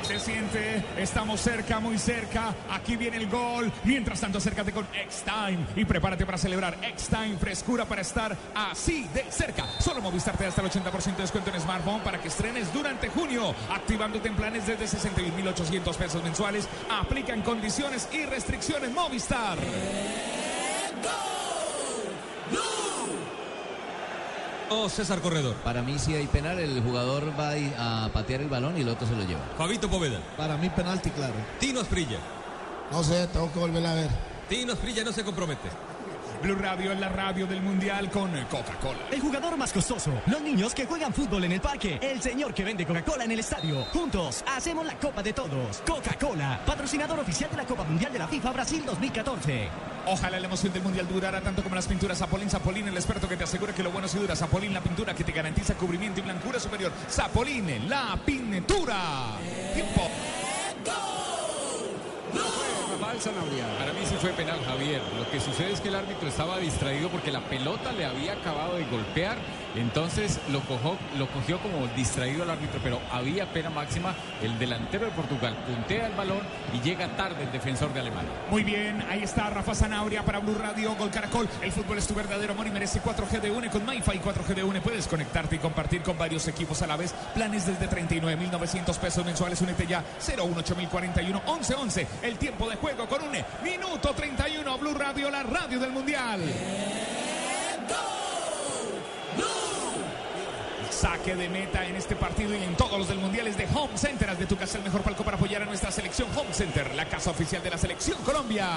Se siente, estamos cerca, muy cerca. Aquí viene el gol. Mientras tanto, acércate con X-Time y prepárate para celebrar X-Time. Frescura para estar así de cerca. Solo Movistar te da hasta el 80% de descuento en smartphone para que estrenes durante junio. Activándote en planes desde 61.800 pesos mensuales. Aplican condiciones y restricciones Movistar. César Corredor. Para mí si hay penal, el jugador va a patear el balón y el otro se lo lleva. Fabito Poveda. Para mí penalti, claro. Tino Asprilla. No sé, tengo que volver a ver. Tino Asprilla no se compromete. Blue Radio es la radio del mundial con Coca-Cola. El jugador más costoso. Los niños que juegan fútbol en el parque. El señor que vende Coca-Cola en el estadio. Juntos hacemos la Copa de Todos. Coca-Cola, patrocinador oficial de la Copa Mundial de la FIFA Brasil 2014. Ojalá la emoción del mundial durara tanto como las pinturas Zapolín. Zapolín, el experto que te asegura que lo bueno sí dura. Zapolín, la pintura que te garantiza cubrimiento y blancura superior. Zapolín, la pintura. Tiempo. Rafael Sanabria. Para mí sí fue penal, Javier. Lo que sucede es que el árbitro estaba distraído porque la pelota le había acabado de golpear. Entonces lo cogió, lo cogió como distraído el árbitro, pero había pena máxima. El delantero de Portugal puntea el balón y llega tarde el defensor de Alemania. Muy bien, ahí está Rafa Zanabria para Blue Radio, Gol Caracol. El fútbol es tu verdadero amor y merece 4G de UNE con MyFi 4G de UNE. Puedes conectarte y compartir con varios equipos a la vez. Planes desde 39.900 pesos mensuales. Únete ya 018041 1111. El tiempo de juego con UNE. Minuto 31. Blue Radio, la radio del Mundial. Saque de meta en este partido y en todos los del Mundial es de Home Center. Haz de tu casa el mejor palco para apoyar a nuestra selección Home Center, la casa oficial de la selección Colombia.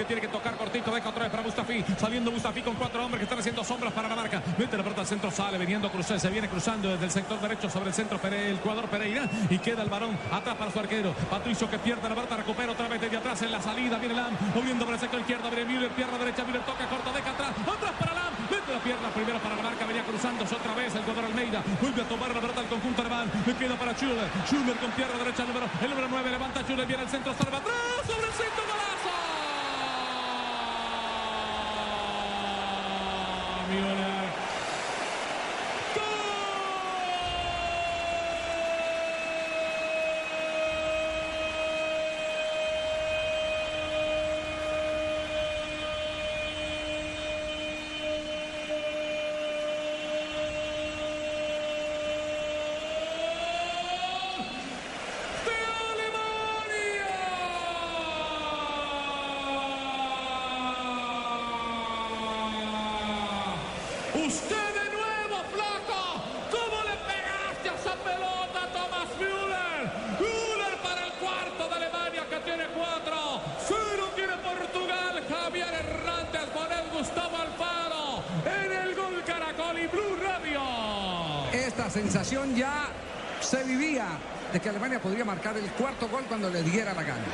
Que tiene que tocar cortito, deja otra vez para Mustafi, saliendo Mustafi con cuatro hombres que están haciendo sombras para la marca, mete la pelota al centro, sale, veniendo cruzar, se viene cruzando desde el sector derecho sobre el centro, Pere- el jugador Pereira, y queda el varón atrás para su arquero, Patricio que pierde la pelota, recupera otra vez desde atrás en la salida, viene Lam, moviendo por el sector izquierdo, viene Müller, pierna derecha, Müller toca corto, deja atrás, atrás para Lam, mete la pierna primero para la marca, venía cruzándose otra vez el jugador Almeida, vuelve a tomar la pelota al conjunto alemán, le queda para Schuller, Schuller con pierna derecha, número, el número 9, levanta Schuller, viene el centro, salva atrás, sobre el centro. Müller. Usted de nuevo, flaco. ¿Cómo le pegaste a esa pelota, Thomas Müller? Müller para el cuarto de Alemania que tiene cuatro. Cero tiene Portugal. Javier Hernández con el Gustavo Alfaro. En el gol Caracol y Blue Radio. Esta sensación ya se vivía de que Alemania podría el cuarto gol cuando le diera la gana.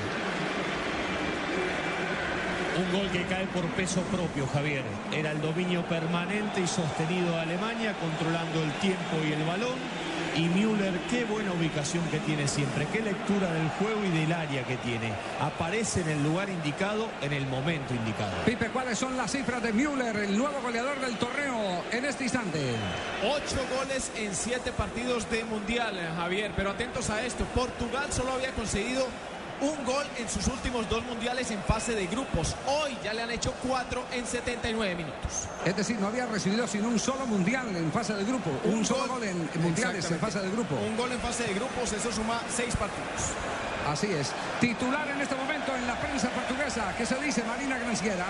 Un gol que cae por peso propio, Javier. Era el dominio permanente y sostenido de Alemania, controlando el tiempo y el balón. Y Müller, qué buena ubicación que tiene siempre, qué lectura del juego y del área que tiene. Aparece en el lugar indicado, en el momento indicado. Pipe, ¿cuáles son las cifras de Müller, el nuevo goleador del torneo en este instante? Ocho goles en siete partidos de Mundial, eh, Javier. Pero atentos a esto, Portugal solo había conseguido un gol en sus últimos dos mundiales en fase de grupos. Hoy ya le han hecho cuatro en 79 minutos. Es decir, no había recibido sino un solo mundial en fase de grupo, un, solo gol en, en mundiales en fase de grupo. Un gol en fase de grupos, eso suma seis partidos. Así es. Titular en este momento en la prensa portuguesa. ¿Qué se dice, Marina Granciera?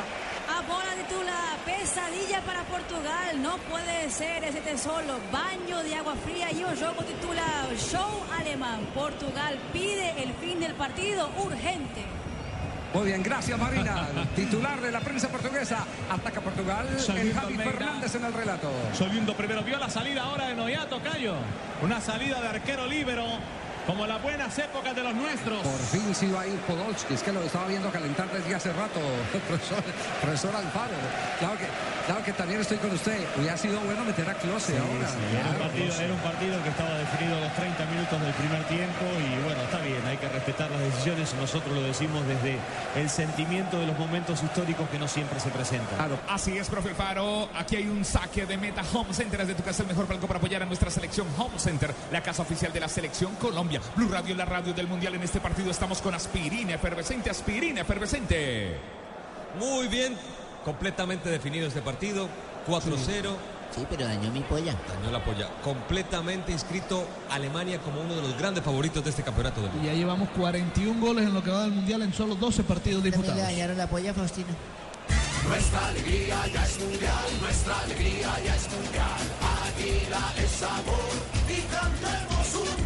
Bola titula pesadilla para Portugal. No puede ser ese tesoro. Baño de agua fría y un juego titula show alemán. Portugal pide el fin del partido urgente. Muy bien, gracias Marina. Titular de la prensa portuguesa. Ataca Portugal. El Javi Almeida. Fernández en el relato. Saliendo primero, vio la salida ahora de Noyato Cayo. Una salida de arquero libero, como las buenas épocas de los nuestros. Por fin sí va a ir Podolski, es que lo estaba viendo calentar desde hace rato, profesor, profesor Alfaro. Claro que, claro que también estoy con usted. Hubiera sido bueno meter a Close ahora. Era un, partido, era un partido que estaba definido a los 30 minutos del primer tiempo y bueno, está bien, hay que respetar las decisiones. Nosotros lo decimos desde el sentimiento de los momentos históricos que no siempre se presentan. Así es, profe Faro. Aquí hay un saque de meta Home Center. Es de tu casa el mejor palco para apoyar a nuestra selección Home Center, la casa oficial de la selección Colombia. Blue Radio, la radio del mundial. En este partido estamos con aspirina efervescente, aspirina efervescente. Muy bien, completamente definido este partido. 4-0. Sí, pero dañó mi polla. Dañó la polla. Completamente inscrito Alemania como uno de los grandes favoritos de este campeonato del mundo. Y ya llevamos 41 goles en lo que va del Mundial en solo 12 partidos También le disputados. dañaron la polla a Faustino. Nuestra alegría ya es mundial, nuestra alegría ya es mundial. Águila es sabor y cantemos un.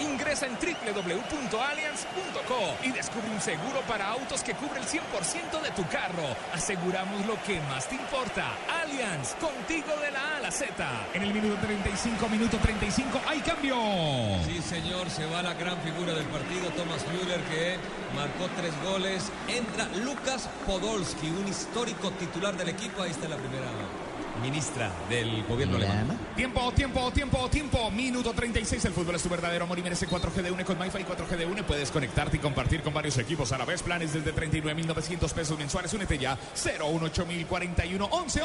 Ingresa en www.allianz.co y descubre un seguro para autos que cubre el 100% de tu carro. Aseguramos lo que más te importa. Allianz, contigo de la A a la Z. En el minuto 35, minuto 35, hay cambio. Sí, señor, se va la gran figura del partido, Thomas Müller, que marcó tres goles. Entra Lucas Podolski, un histórico titular del equipo. Ahí está la primera ministra del gobierno alemán. Tiempo, tiempo, tiempo, tiempo. Minuto 36. El fútbol es tu verdadero amor y merece 4G de UNE con MyFi 4G de UNE. Puedes conectarte y compartir con varios equipos a la vez. Planes desde 39.900 pesos mensuales. Únete ya. 018 11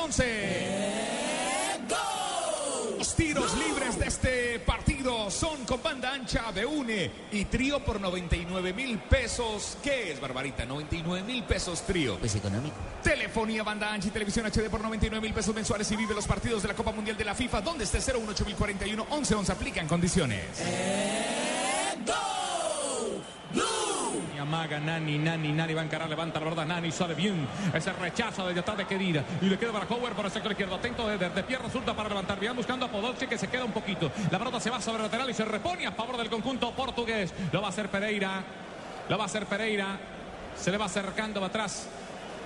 Los tiros libres de este partido son con banda ancha de UNE y trío por 99 mil pesos. ¿Qué es, Barbarita? 99 mil pesos trío. Pues económico. Telefonía, banda ancha y televisión HD por 99 mil pesos mensuales y vive los partidos de la Copa Mundial de la FIFA. donde esté 018041 1111 aplica en condiciones. Y amaga Nani, Nani, Nani va a encarar, levanta la verdad, Nani sale bien. Ese rechazo desde atrás de Kedira. Y le queda para Howard por el sector izquierdo. Atento de, de, de pierna zurda para levantar. Bien buscando a Podolski que se queda un poquito. La pelota se va sobre el lateral y se repone a favor del conjunto portugués. Lo va a hacer Pereira. Lo va a hacer Pereira. Se le va acercando va atrás.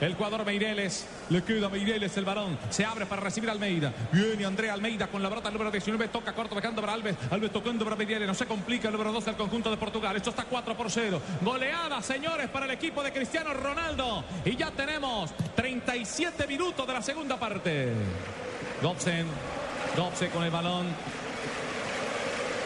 El jugador Meireles, le queda Meireles el balón, se abre para recibir a Almeida. Viene Andrea Almeida con la pelota número 19, toca corto, dejando para Alves. Alves tocando para Meireles, no se complica el número 12 del conjunto de Portugal. Esto está 4 por 0. Goleada, señores, para el equipo de Cristiano Ronaldo. Y ya tenemos 37 minutos de la segunda parte. Dobsen, Dobsen con el balón.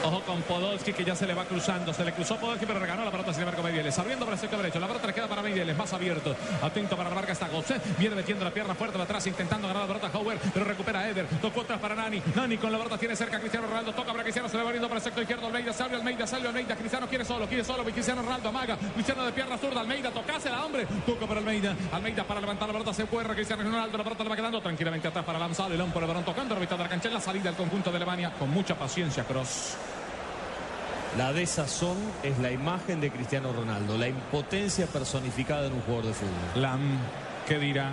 Ojo con Podolski que ya se le va cruzando. Se le cruzó Podolski, pero reganó la pelota sin embargo Medieles. Abriendo para el sector derecho. La pelota le queda para Medieles. Más abierto. Atento para la marca está Gobsen. Viene metiendo la pierna fuerte de atrás, intentando ganar la pelota Howard, pero recupera Eder. Tocó atrás para Nani. Nani con la pelota tiene cerca a Cristiano Ronaldo. Toca para Cristiano. Se le va abriendo para el sector izquierdo. Almeida, salve Almeida, salve Almeida. Cristiano quiere solo, quiere solo. Cristiano Ronaldo amaga. Cristiano de pierna zurda. Almeida, tocásela, hombre. Toca para Almeida. Almeida para levantar la pelota. Se puede Cristiano Ronaldo. La pelota le va quedando tranquilamente atrás para lanzar. León por el balón tocando la mitad de la cancha la salida del conjunto de Alemania. Con mucha paciencia, Cross. La desazón es la imagen de Cristiano Ronaldo, la impotencia personificada en un jugador de fútbol. Lam, ¿qué dirá?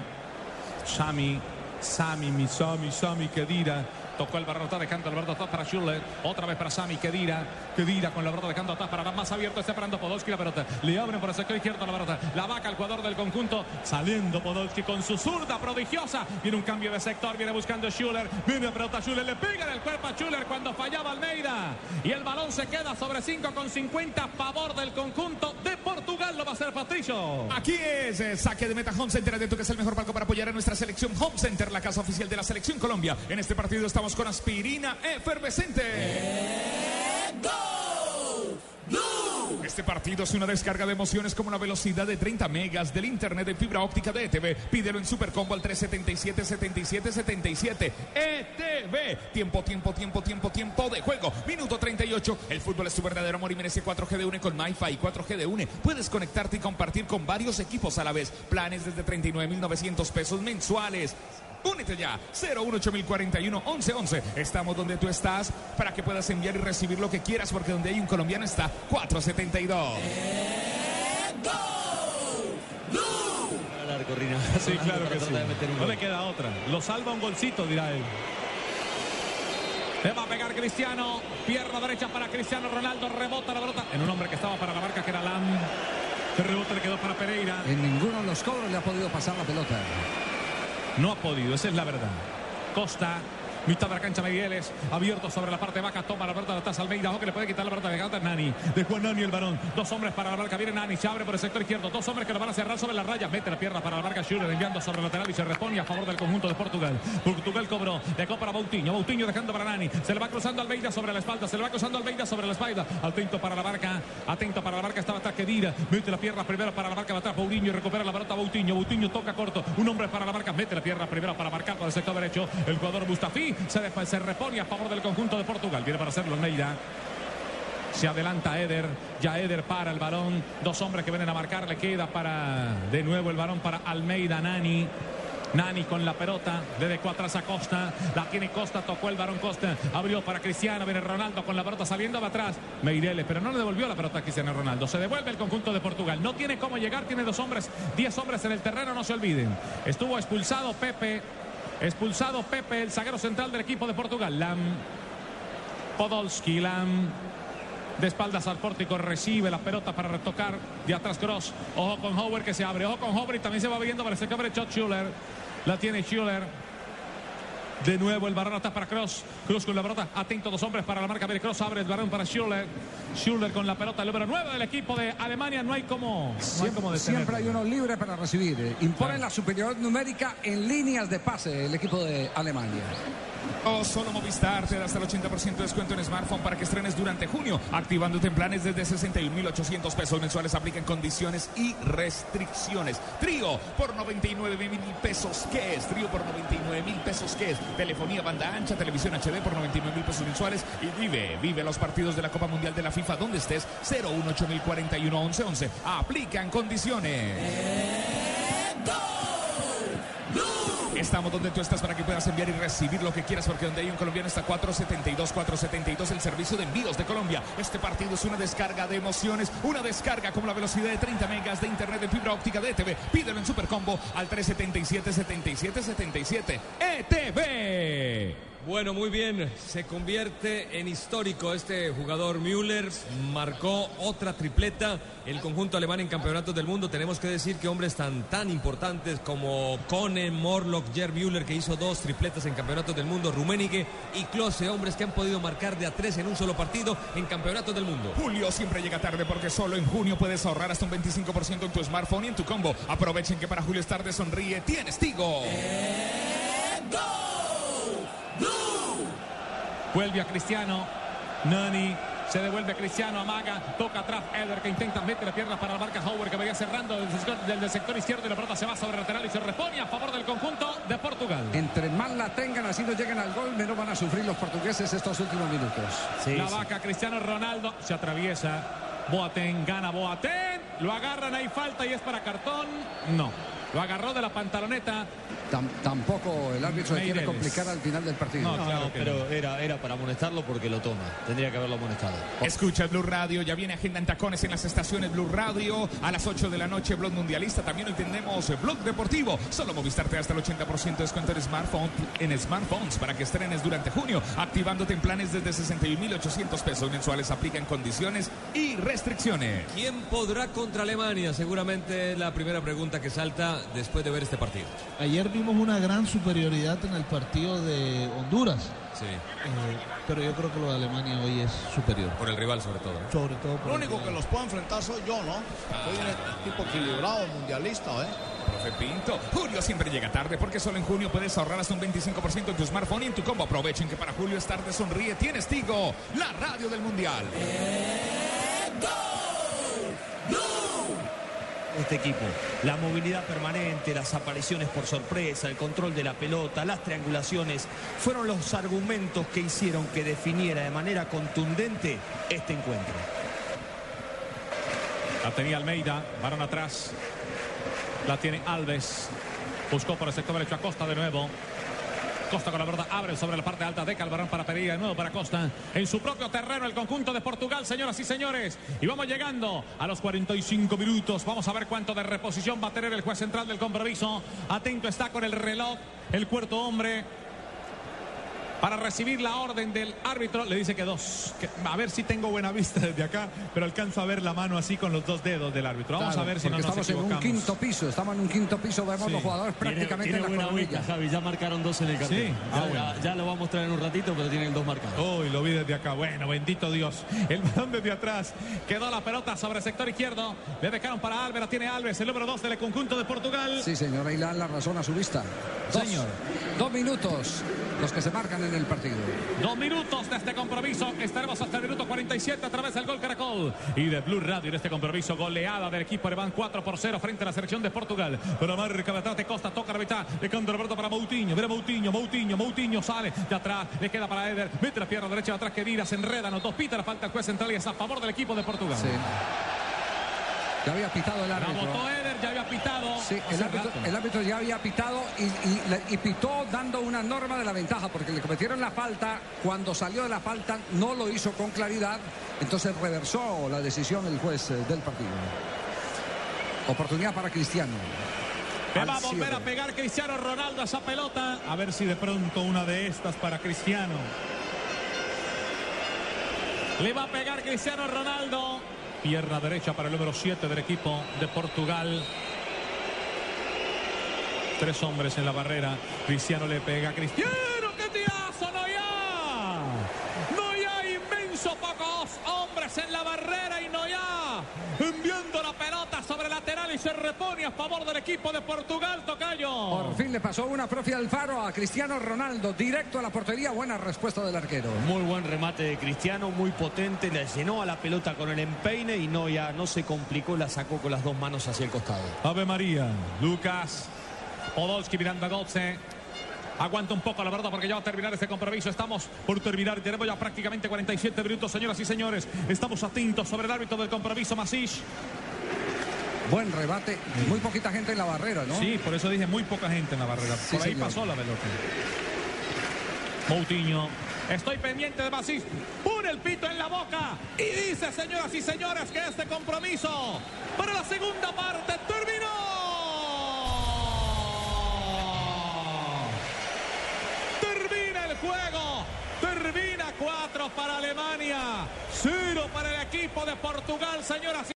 Sami, Sami, mi Sami, Sami, ¿qué dirá? Tocó el barroto dejando el barroto atrás para Schuller. Otra vez para Sami, Kedira. Kedira con la barrota dejando atrás para más abierto. Está parando Podolski la pelota. Le abren por el sector izquierdo la barrota. La vaca al jugador del conjunto. Saliendo Podolski con su zurda prodigiosa. Viene un cambio de sector. Viene buscando Schuller. Viene a pelota Schuller. Le pega en el cuerpo a Schuller cuando fallaba Almeida. Y el balón se queda sobre 5 con 50 a favor del conjunto de Portugal. Lo va a hacer Patricio. Aquí es eh, saque de meta Home Center. Atento que es el mejor palco para apoyar a nuestra selección Home Center, la casa oficial de la selección Colombia. En este partido estamos con aspirina efervescente. Este partido es una descarga de emociones como una velocidad de 30 megas del internet de fibra óptica de ETV. Pídelo en Supercombo al 377 77 77 ETV. Tiempo, tiempo, tiempo, tiempo, tiempo de juego. Minuto 38. El fútbol es tu verdadero amor y merece 4G de UNE con MyFi 4G de UNE. Puedes conectarte y compartir con varios equipos a la vez. Planes desde 39.900 pesos mensuales. Únete ya, 018041 1111. Estamos donde tú estás para que puedas enviar y recibir lo que quieras, porque donde hay un colombiano está 472. Al arco, Rina. Sí, claro que sí. No le queda otra. Lo salva un golcito, dirá él. Le va a pegar Cristiano. Pierna derecha para Cristiano Ronaldo. Rebota la pelota. En un hombre que estaba para la marca que era Lam. El rebote le quedó para Pereira. En ninguno de los cobros le ha podido pasar la pelota. No ha podido, esa es la verdad. Costa. Mitad de la cancha Migueles, abierto sobre la parte baja, toma la pelota de atrás Almeida, ojo que le puede quitar la pelota de Gata. Nani, de Juan Nani el varón, dos hombres para la marca, viene Nani, se abre por el sector izquierdo, dos hombres que lo van a cerrar sobre la raya, mete la pierna para la marca Schuller, enviando sobre el lateral y se responde a favor del conjunto de Portugal. Portugal cobró, dejó para Boutinho, Boutinho dejando para Nani, se le va cruzando Almeida sobre la espalda, se le va cruzando Almeida sobre la espalda, atento para la marca, atento para la marca, estaba atrás Kedira, mete la pierna primero para la marca, atrás Boutinho recupera la pelota. Boutinho, Boutinho toca corto, un hombre para la marca, mete la pierna primero para marcar por el sector derecho, el jugador Mustafi se, se repone a favor del conjunto de Portugal. Viene para hacerlo Almeida. Se adelanta Eder. Ya Eder para el balón. Dos hombres que vienen a marcar. Le queda para de nuevo el balón para Almeida Nani. Nani con la pelota, dejó atrás a Costa, la tiene Costa, tocó el varón Costa, abrió para Cristiano, viene Ronaldo con la pelota saliendo va atrás, Meireles, pero no le devolvió la pelota a Cristiano Ronaldo, se devuelve el conjunto de Portugal, no tiene cómo llegar, tiene dos hombres, diez hombres en el terreno, no se olviden, estuvo expulsado Pepe, Expulsado Pepe, el zaguero central del equipo de Portugal. Lam. Podolski, Lam. De espaldas al pórtico, recibe la pelota para retocar. De atrás Cross. Ojo con Howard que se abre. Ojo con Howard y también se va viendo para ese cabre Chot Schuller. La tiene Schuller. De nuevo el balón está para Cross. Cross con la pelota. Atento dos hombres para la marca. Ver Cross abre el balón para Schuller. Schuller con la pelota. El número 9 del equipo de Alemania. No hay como, no hay como Siempre hay uno libre para recibir. Imponen la superioridad numérica en líneas de pase el equipo de Alemania. Solo Movistar te da hasta el 80% de descuento en smartphone para que estrenes durante junio, activándote en planes desde 61.800 pesos mensuales. Aplican condiciones y restricciones. Trío por 99 mil pesos. ¿Qué es? Trío por 99 mil pesos. ¿Qué es? Telefonía banda ancha, televisión HD por 99 mil pesos mensuales. Y vive, vive los partidos de la Copa Mundial de la FIFA donde estés. 018041 1111. Aplican condiciones. Estamos donde tú estás para que puedas enviar y recibir lo que quieras, porque donde hay un colombiano está 472, 472, el servicio de envíos de Colombia. Este partido es una descarga de emociones, una descarga como la velocidad de 30 megas de internet de fibra óptica de ETV. Pídelo en Supercombo al 377 77 77 ETV. Bueno, muy bien. Se convierte en histórico este jugador Müller. Marcó otra tripleta. El conjunto alemán en campeonatos del mundo. Tenemos que decir que hombres tan, tan importantes como Kone, Morlock, Jer Müller, que hizo dos tripletas en campeonatos del mundo, Rummenigge y Klose, hombres que han podido marcar de a tres en un solo partido en campeonatos del mundo. Julio siempre llega tarde porque solo en junio puedes ahorrar hasta un 25% en tu smartphone y en tu combo. Aprovechen que para Julio es tarde sonríe. Tienes Tigo. Vuelve a Cristiano. Nani. Se devuelve a Cristiano, amaga, toca atrás, Eder que intenta meter la pierna para la marca Howard que vaya cerrando desde el sector, desde el sector izquierdo y la pelota se va sobre el lateral y se repone a favor del conjunto de Portugal. Entre más la tengan, así no lleguen al gol, menos van a sufrir los portugueses estos últimos minutos. la vaca Cristiano Ronaldo se atraviesa. Boateng gana Boateng. Lo agarran, hay falta y es para cartón. No. Lo agarró de la pantaloneta. Tam- tampoco el árbitro le quiere complicar al final del partido. No, no, pero era, era para amonestarlo porque lo toma. Tendría que haberlo amonestado. Escucha Blue Radio, ya viene agenda en tacones en las estaciones Blue Radio. A las 8 de la noche, Blog Mundialista. También hoy tenemos eh, Blog Deportivo. Solo Movistar te hasta el 80% de descuento en, smartphone, en smartphones para que estrenes durante junio, activándote en planes desde 61.800 pesos mensuales. Aplican condiciones y restricciones. ¿Quién podrá contra Alemania? Seguramente la primera pregunta que salta después de ver este partido. Ayer vimos una gran superioridad en el partido de Honduras. Sí. Eh, pero yo creo que lo de Alemania hoy es superior. Por el rival sobre todo. ¿no? Sobre todo por Lo único rival. que los puedo enfrentar soy yo, ¿no? Soy un tipo equilibrado, mundialista, ¿eh? Profe Pinto, Julio siempre llega tarde porque solo en junio puedes ahorrar hasta un 25% en tu smartphone y en tu combo. Aprovechen que para Julio es tarde, sonríe, tienes Tigo, la radio del mundial. Este equipo, la movilidad permanente, las apariciones por sorpresa, el control de la pelota, las triangulaciones, fueron los argumentos que hicieron que definiera de manera contundente este encuentro. La tenía Almeida, varón atrás. La tiene Alves. Buscó por el sector derecho a Costa de nuevo. Costa con la verdad abre sobre la parte alta de Calvarón para Pereira, de nuevo para Costa. En su propio terreno el conjunto de Portugal, señoras y señores. Y vamos llegando a los 45 minutos. Vamos a ver cuánto de reposición va a tener el juez central del compromiso. Atento está con el reloj, el cuarto hombre. Para recibir la orden del árbitro. Le dice que dos. Que- a ver si tengo buena vista desde acá, pero alcanzo a ver la mano así con los dos dedos del árbitro. Vamos Claro, a ver si no nos estamos en un quinto piso, estamos en un quinto piso, vemos Sí. los jugadores Tiene- prácticamente Tiene en la buena vista, Javi. Ya marcaron dos en el cartel. Sí. Ya, Ah, bueno. ya- ya lo va a mostrar en un ratito, pero tienen dos marcados. Uy, lo vi desde acá. Bueno, bendito Dios. El balón desde atrás. Quedó la pelota sobre el sector izquierdo. Le dejaron para Álvaro. Tiene Alves, el número dos del conjunto de Portugal. Sí, señor, ahí dan la razón a su vista. Dos, Señor. Dos minutos los que se marcan en el partido. Dos minutos de este compromiso. Estaremos hasta el minuto 47 a través del gol Caracol. Y de Blue Radio en este compromiso. Goleada del equipo alemán 4 por 0 frente a la selección de Portugal. Pero marca de atrás de Costa. Toca la mitad. Le canta Roberto para Moutinho. Mira Moutinho. Moutinho. Moutinho sale de atrás. Le queda para Eder. Mete la pierna derecha de atrás. Que Dira se enreda. Los dos pita la falta el juez central y es a favor del equipo de Portugal. Sí. Ya había pitado el La árbitro. votó Eder. Ya había pitado. Sí, el árbitro, rato. el árbitro ya había pitado y, y le- y pitó dando una norma de la ventaja porque le cometieron la falta. Cuando salió de la falta no lo hizo con claridad, entonces reversó la decisión el juez eh, del partido. Oportunidad para Cristiano. Le Al va a volver a pegar Cristiano Ronaldo a esa pelota. A ver si de pronto una de estas para Cristiano. Le va a pegar Cristiano Ronaldo. Pierna derecha para el número 7 del equipo de Portugal. Tres hombres en la barrera. Cristiano le pega Cristiano. ¡Qué tirazo! ¡No ya! ¡No ya! Inmenso pocos hombres en la barrera y no ya. Enviando la pelota sobre el lateral y se repone a favor del equipo de Portugal, Tocayo. Por fin le pasó una propia Alfaro a Cristiano Ronaldo, directo a la portería. Buena respuesta del arquero. Muy buen remate de Cristiano, muy potente, le llenó a la pelota con el empeine y no ya no se complicó, la sacó con las dos manos hacia el costado. Ave María, Lucas, Podolski mirando a Gotze. Aguanta un poco, la verdad, porque ya va a terminar este compromiso. Estamos por terminar y tenemos ya prácticamente 47 minutos, señoras y señores. Estamos atentos sobre el árbitro del compromiso, Masish. Buen rebate. Muy poquita gente en la barrera, ¿no? Sí, por eso dije muy poca gente en la barrera. Sí, por ahí señor. pasó la pelota. Moutinho. Estoy pendiente de Masish. Pone el pito en la boca y dice, señoras y señores, que este compromiso para la segunda parte terminó. Termina el juego. Termina 4 para Alemania. 0 para el equipo de Portugal, señoras y